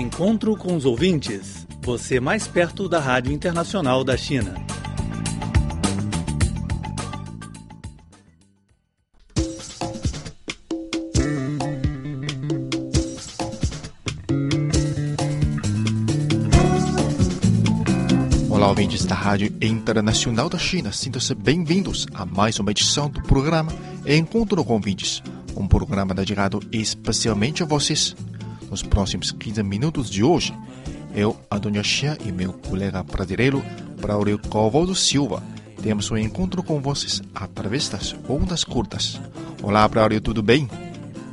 Encontro com os ouvintes. Você mais perto da Rádio Internacional da China. Olá, ouvintes da Rádio Internacional da China. Sintam-se bem-vindos a mais uma edição do programa Encontro com Ouvintes, um programa dedicado especialmente a vocês. Nos próximos 15 minutos de hoje, eu, Antônio Xia e meu colega brasileiro, Braulio Calvoso Silva, temos um encontro com vocês através das ondas curtas. Olá, Braulio, tudo bem?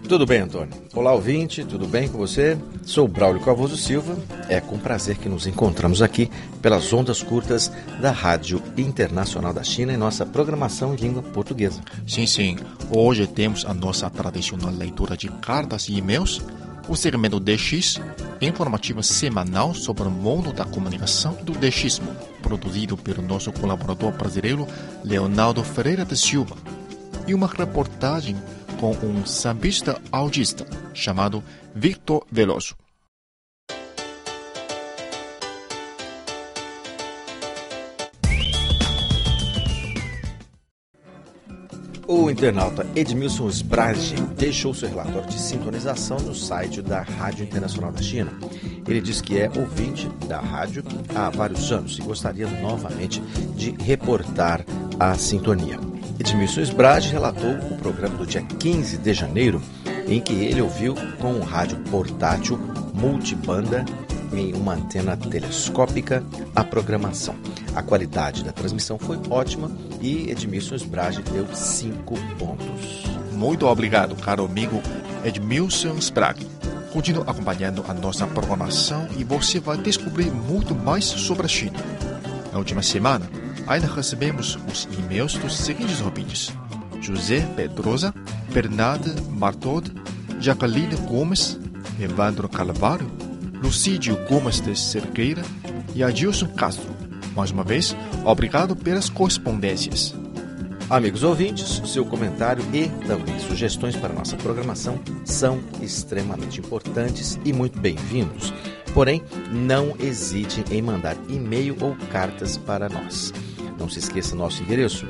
Tudo bem, Antônio. Olá, ouvinte, tudo bem com você? Sou Braulio Calvoso Silva. É com prazer que nos encontramos aqui pelas ondas curtas da Rádio Internacional da China em nossa programação em língua portuguesa. Sim, sim. Hoje temos a nossa tradicional leitura de cartas e e-mails, o segmento DX, informativo semanal sobre o mundo da comunicação e do DXismo, produzido pelo nosso colaborador brasileiro Leonardo Ferreira de Silva, e uma reportagem com um sambista autista chamado Victor Veloso. O internauta Edmilson Sprage deixou seu relatório de sintonização no site da Rádio Internacional da China. Ele diz que é ouvinte da rádio há vários anos e gostaria novamente de reportar a sintonia. Edmilson Sprage relatou o programa do dia 15 de janeiro, em que ele ouviu com um rádio portátil multibanda em uma antena telescópica a programação. A qualidade da transmissão foi ótima e Edmilson Sprage deu cinco pontos. Muito obrigado, caro amigo Edmilson Sprague. Continue acompanhando a nossa programação e você vai descobrir muito mais sobre a China. Na última semana, ainda recebemos os e-mails dos seguintes ouvintes: José Pedrosa, Bernardo Martod, Jacqueline Gomes, Evandro Calvário, Lucídio Gomes de Cerqueira e Adilson Castro. Mais uma vez, obrigado pelas correspondências. Amigos ouvintes, seu comentário e também sugestões para nossa programação são extremamente importantes e muito bem-vindos. Porém, não hesite em mandar e-mail ou cartas para nós. Não se esqueça nosso endereço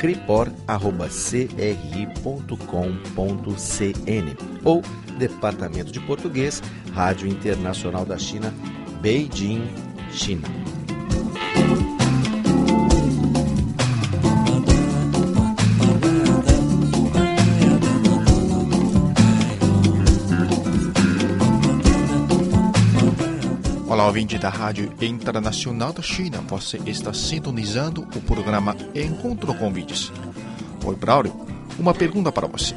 cripor.cri.com.cn ou Departamento de Português, Rádio Internacional da China, Beijing, China. Ouvinte da Rádio Internacional da China. Você está sintonizando o programa Encontro com Vídeos. Oi, Braulio. Uma pergunta para você.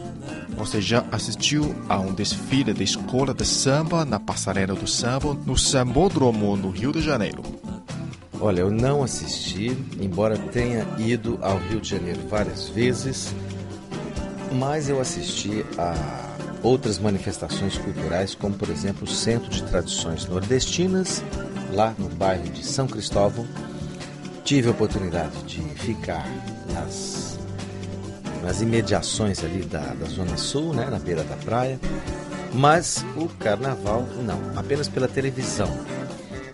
Você já assistiu a um desfile da escola de samba na Passarela do Samba no Sambódromo, no Rio de Janeiro? Olha, eu não assisti, embora tenha ido ao Rio de Janeiro várias vezes, mas eu assisti a outras manifestações culturais, como por exemplo o Centro de Tradições Nordestinas, lá no bairro de São Cristóvão. Tive a oportunidade de ficar nas, nas imediações ali da, da Zona Sul, né, na beira da praia, mas o carnaval não, apenas pela televisão.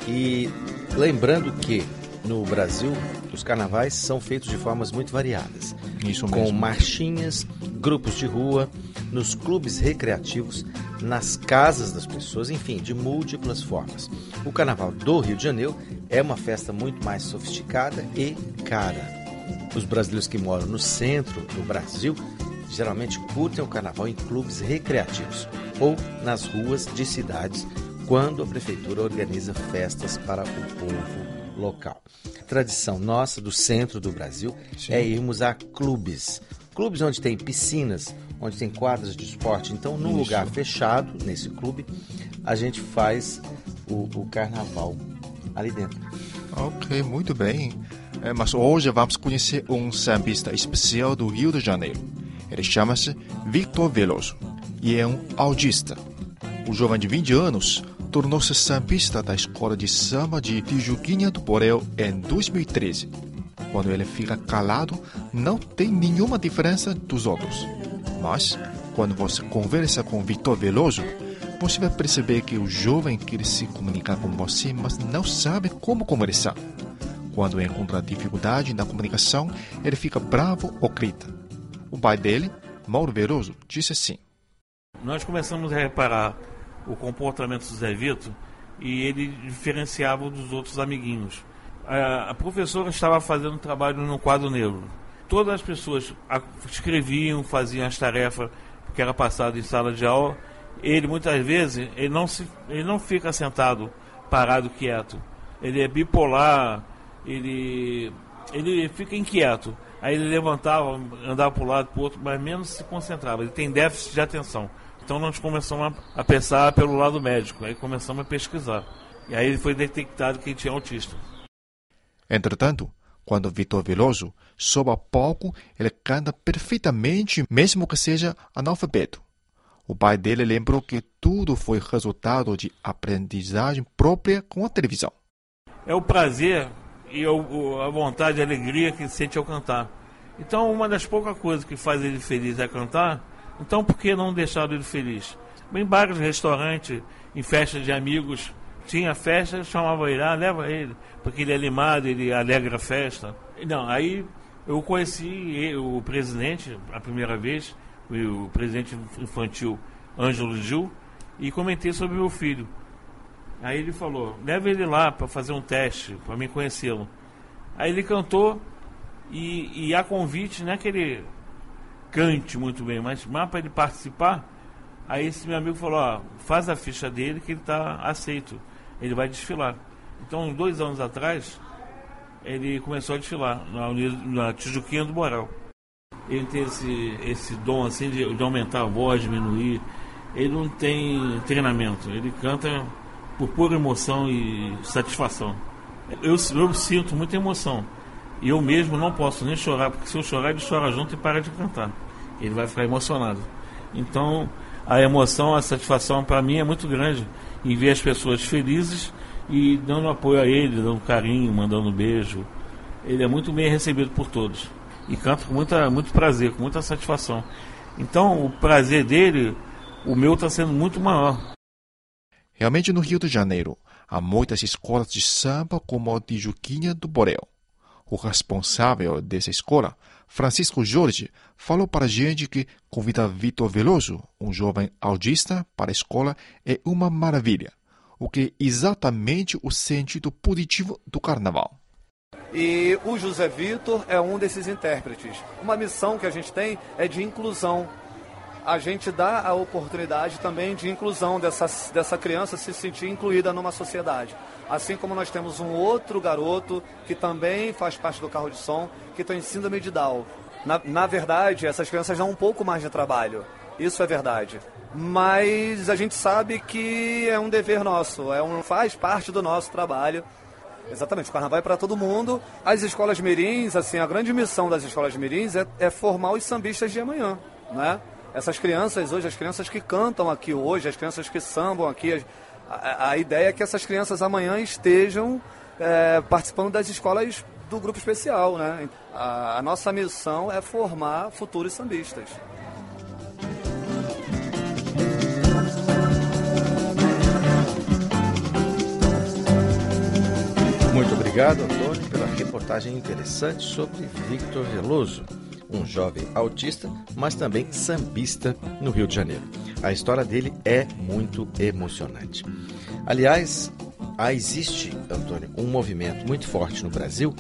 E lembrando que no Brasil os carnavais são feitos de formas muito variadas. Isso com mesmo. marchinhas, grupos de rua, nos clubes recreativos, nas casas das pessoas, enfim, de múltiplas formas. O Carnaval do Rio de Janeiro é uma festa muito mais sofisticada e cara. Os brasileiros que moram no centro do Brasil geralmente curtem o carnaval em clubes recreativos ou nas ruas de cidades quando a prefeitura organiza festas para o povo local. Tradição nossa do centro do Brasil Sim. é irmos a clubes. Clubes onde tem piscinas, onde tem quadras de esporte. Então, num Isso. lugar fechado, nesse clube, a gente faz o, o carnaval ali dentro. Ok, muito bem. É, mas hoje vamos conhecer um sambista especial do Rio de Janeiro. Ele chama-se Victor Veloso e é um autista. O jovem de 20 anos tornou-se sambista da escola de samba de Tijuquinha do Borel em 2013. Quando ele fica calado, não tem nenhuma diferença dos outros. Mas, quando você conversa com Victor Veloso, você vai perceber que o jovem quer se comunicar com você, mas não sabe como conversar. Quando encontra dificuldade na comunicação, ele fica bravo ou grita. O pai dele, Mauro Veloso, disse assim: Nós começamos a reparar o comportamento do Zé Vitor e ele diferenciava dos outros amiguinhos. A, professora estava fazendo trabalho no quadro negro. Todas as pessoas escreviam, faziam as tarefas que era passado em sala de aula. Ele muitas vezes ele não se, ele não fica sentado, parado, quieto. Ele é bipolar, ele ele fica inquieto. Aí ele levantava, andava para um lado, para o outro, mas menos se concentrava. Ele tem déficit de atenção. Então nós começamos a, pensar pelo lado médico, aí começamos a pesquisar. E aí foi detectado que ele tinha autista. Entretanto, quando Vitor Veloso sobe a palco, ele canta perfeitamente, mesmo que seja analfabeto. O pai dele lembrou que tudo foi resultado de aprendizagem própria com a televisão. É o prazer e a vontade e a alegria que sente ao cantar. Então, uma das poucas coisas que faz ele feliz é cantar então por que não deixar ele feliz? Em bares, restaurantes, em festas de amigos, tinha festa, chamava ele, ah, leva ele, porque ele é animado, ele alegra a festa. Não, aí eu conheci o presidente a primeira vez, o presidente infantil Ângelo Gil, e comentei sobre meu filho. Aí ele falou, leva ele lá para fazer um teste, para me conhecê-lo. Aí ele cantou e, e a convite, não é que ele cante muito bem, mas mais para ele participar, aí esse meu amigo falou, ó, faz a ficha dele que ele está aceito, ele vai desfilar. Então, dois anos atrás, ele começou a desfilar na, na Tijuquinha do Boral. Ele tem esse, esse dom assim de, de aumentar a voz, diminuir. Ele não tem treinamento, ele canta por pura emoção e satisfação. Eu, eu sinto muita emoção. Eu mesmo não posso nem chorar, porque se eu chorar, ele chora junto e para de cantar. Ele vai ficar emocionado. Então, a emoção, a satisfação para mim é muito grande em ver as pessoas felizes e dando apoio a ele, dando carinho, mandando beijo. Ele é muito bem recebido por todos. E canta com muita, muito prazer, com muita satisfação. Então, o prazer dele, o meu está sendo muito maior. Realmente, no Rio de Janeiro, há muitas escolas de samba como a de Juquinha do Borel. O responsável dessa escola, Francisco Jorge, falou para a gente que convidar Vitor Veloso, um jovem autista, para a escola é uma maravilha, o que é exatamente o sentido positivo do carnaval. E o José Vitor é um desses intérpretes. Uma missão que a gente tem é de inclusão. A gente dá a oportunidade também de inclusão dessa, dessa criança se sentir incluída numa sociedade. Assim como nós temos um outro garoto que também faz parte do carro de som, que tem síndrome de Down. Na, na verdade, essas crianças dão um pouco mais de trabalho. Isso é verdade. Mas a gente sabe que é um dever nosso, é um, faz parte do nosso trabalho. Exatamente, o carnaval é para todo mundo. As escolas mirins, assim, a grande missão das escolas mirins é, é formar os sambistas de amanhã, né? Essas crianças hoje, as crianças que cantam aqui hoje, as crianças que sambam aqui, a, a ideia é que essas crianças amanhã estejam é, participando das escolas do grupo especial, né? A, a nossa missão é formar futuros sambistas. Muito obrigado, Antônio, pela reportagem interessante sobre Victor Veloso um jovem autista, mas também sambista no Rio de Janeiro. A história dele é muito emocionante. Aliás, existe, Antônio, um movimento muito forte no Brasil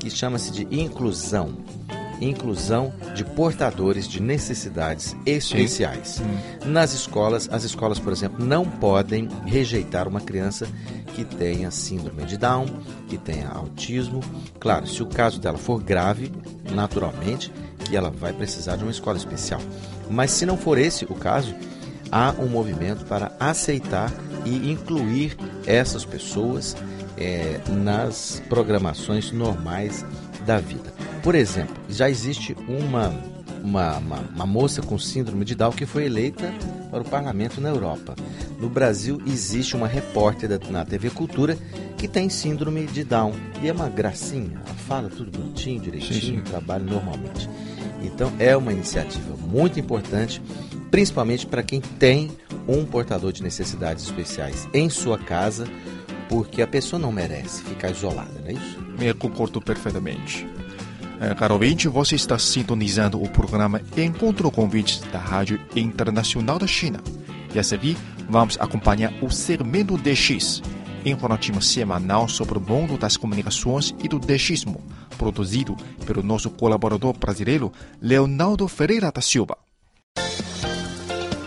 que chama-se de inclusão. Inclusão de portadores de necessidades especiais. Nas escolas, as escolas, por exemplo, não podem rejeitar uma criança que tenha síndrome de Down, que tenha autismo. Claro, se o caso dela for grave, naturalmente, e ela vai precisar de uma escola especial. Mas se não for esse o caso, há um movimento para aceitar e incluir essas pessoas é, nas programações normais da vida. Por exemplo, já existe uma, uma, uma, uma moça com síndrome de Down que foi eleita para o parlamento na Europa. No Brasil existe uma repórter na TV Cultura que tem síndrome de Down e é uma gracinha, ela fala tudo bonitinho, direitinho, sim, sim. trabalha normalmente. Então é uma iniciativa muito importante, principalmente para quem tem um portador de necessidades especiais em sua casa, porque a pessoa não merece ficar isolada, não é isso? Eu concordo perfeitamente. É, caro ouvinte, você está sintonizando o programa Encontro Convites da Rádio Internacional da China. E a seguir, vamos acompanhar o segmento DX, informativo semanal sobre o mundo das comunicações e do DXismo, produzido pelo nosso colaborador brasileiro Leonardo Ferreira da Silva.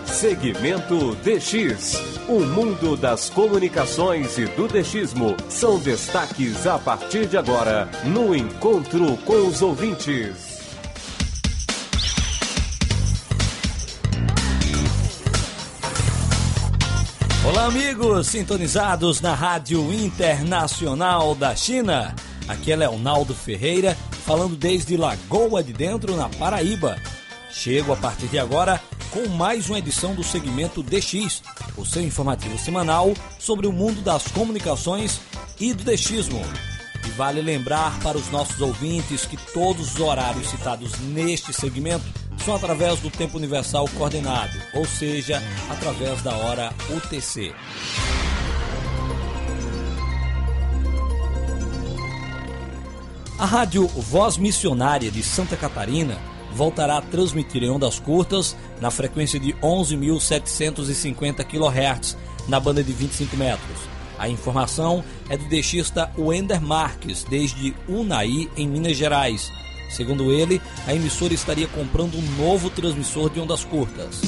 Segmento DX. O mundo das comunicações e do DXismo são destaques a partir de agora no Encontro com os Ouvintes. Olá, amigos sintonizados na Rádio Internacional da China. Aqui é Leonardo Ferreira, falando desde Lagoa de Dentro, na Paraíba. Chego a partir de agora com mais uma edição do segmento DX, o seu informativo semanal sobre o mundo das comunicações e do DXismo. E vale lembrar para os nossos ouvintes que todos os horários citados neste segmento são através do tempo universal coordenado, ou seja, através da hora UTC. A Rádio Voz Missionária de Santa Catarina voltará a transmitir em ondas curtas na frequência de 11.750 kHz, na banda de 25 metros. A informação é do deixista Wender Marques, desde Unai, em Minas Gerais. Segundo ele, a emissora estaria comprando um novo transmissor de ondas curtas.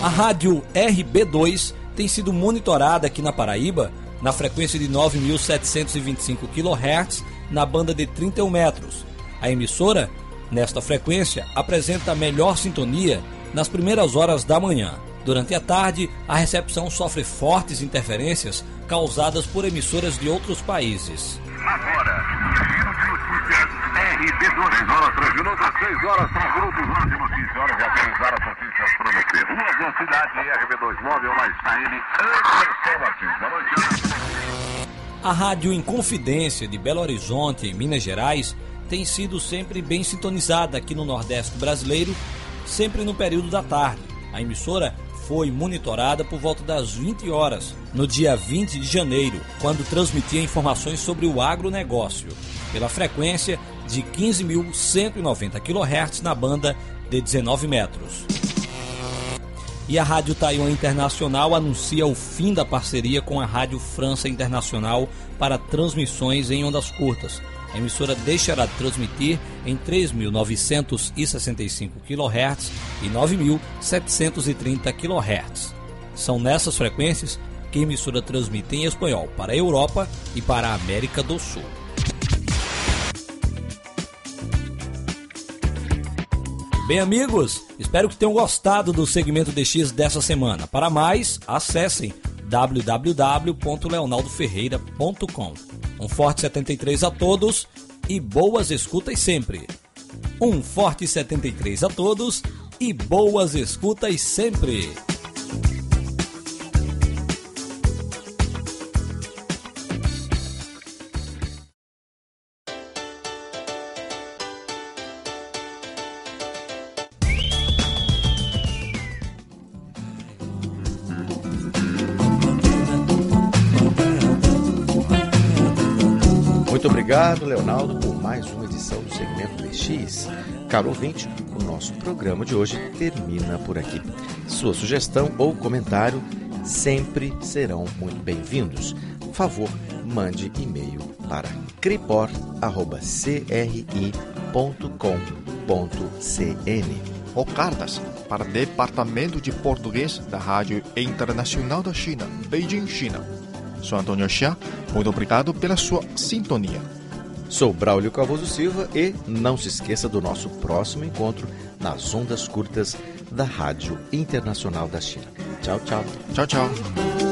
A rádio RB2 tem sido monitorada aqui na Paraíba na frequência de 9.725 kHz, na banda de 31 metros. A emissora Nesta frequência, apresenta melhor sintonia nas primeiras horas da manhã. Durante a tarde, a recepção sofre fortes interferências causadas por emissoras de outros países. Agora, giro de notícias RB2. 6 horas, 3 minutos, 6 horas, são grupos de notícias. Hora de atualizar as notícias para você. Ruas da cidade, RB2 Móvel, lá está ele, Anderson Martins. Boa noite. A Rádio Inconfidência de Belo Horizonte, Minas Gerais, tem sido sempre bem sintonizada aqui no Nordeste brasileiro, sempre no período da tarde. A emissora foi monitorada por volta das 20 horas, no dia 20 de janeiro, quando transmitia informações sobre o agronegócio, pela frequência de 15.190 kHz na banda de 19 metros. E a Rádio Taiwan Internacional anuncia o fim da parceria com a Rádio França Internacional para transmissões em ondas curtas, a emissora deixará de transmitir em 3.965 kHz e 9.730 kHz. São nessas frequências que a emissora transmite em espanhol para a Europa e para a América do Sul. Bem, amigos, espero que tenham gostado do segmento DX dessa semana. Para mais, acessem www.leonaldoferreira.com. Um forte 73 a todos e boas escutas sempre. Um forte 73 a todos e boas escutas sempre. Leonardo, por mais uma edição do segmento DX. Caro ouvinte, o nosso programa de hoje termina por aqui. Sua sugestão ou comentário sempre serão muito bem-vindos. Por favor, mande e-mail para cripor.cri.com.cn ou cartas para Departamento de Português da Rádio Internacional da China, Beijing, China. Sou Antônio Xia, muito obrigado pela sua sintonia. Sou Braulio Calvoso Silva e não se esqueça do nosso próximo encontro nas ondas curtas da Rádio Internacional da China. Tchau, tchau. Tchau, tchau.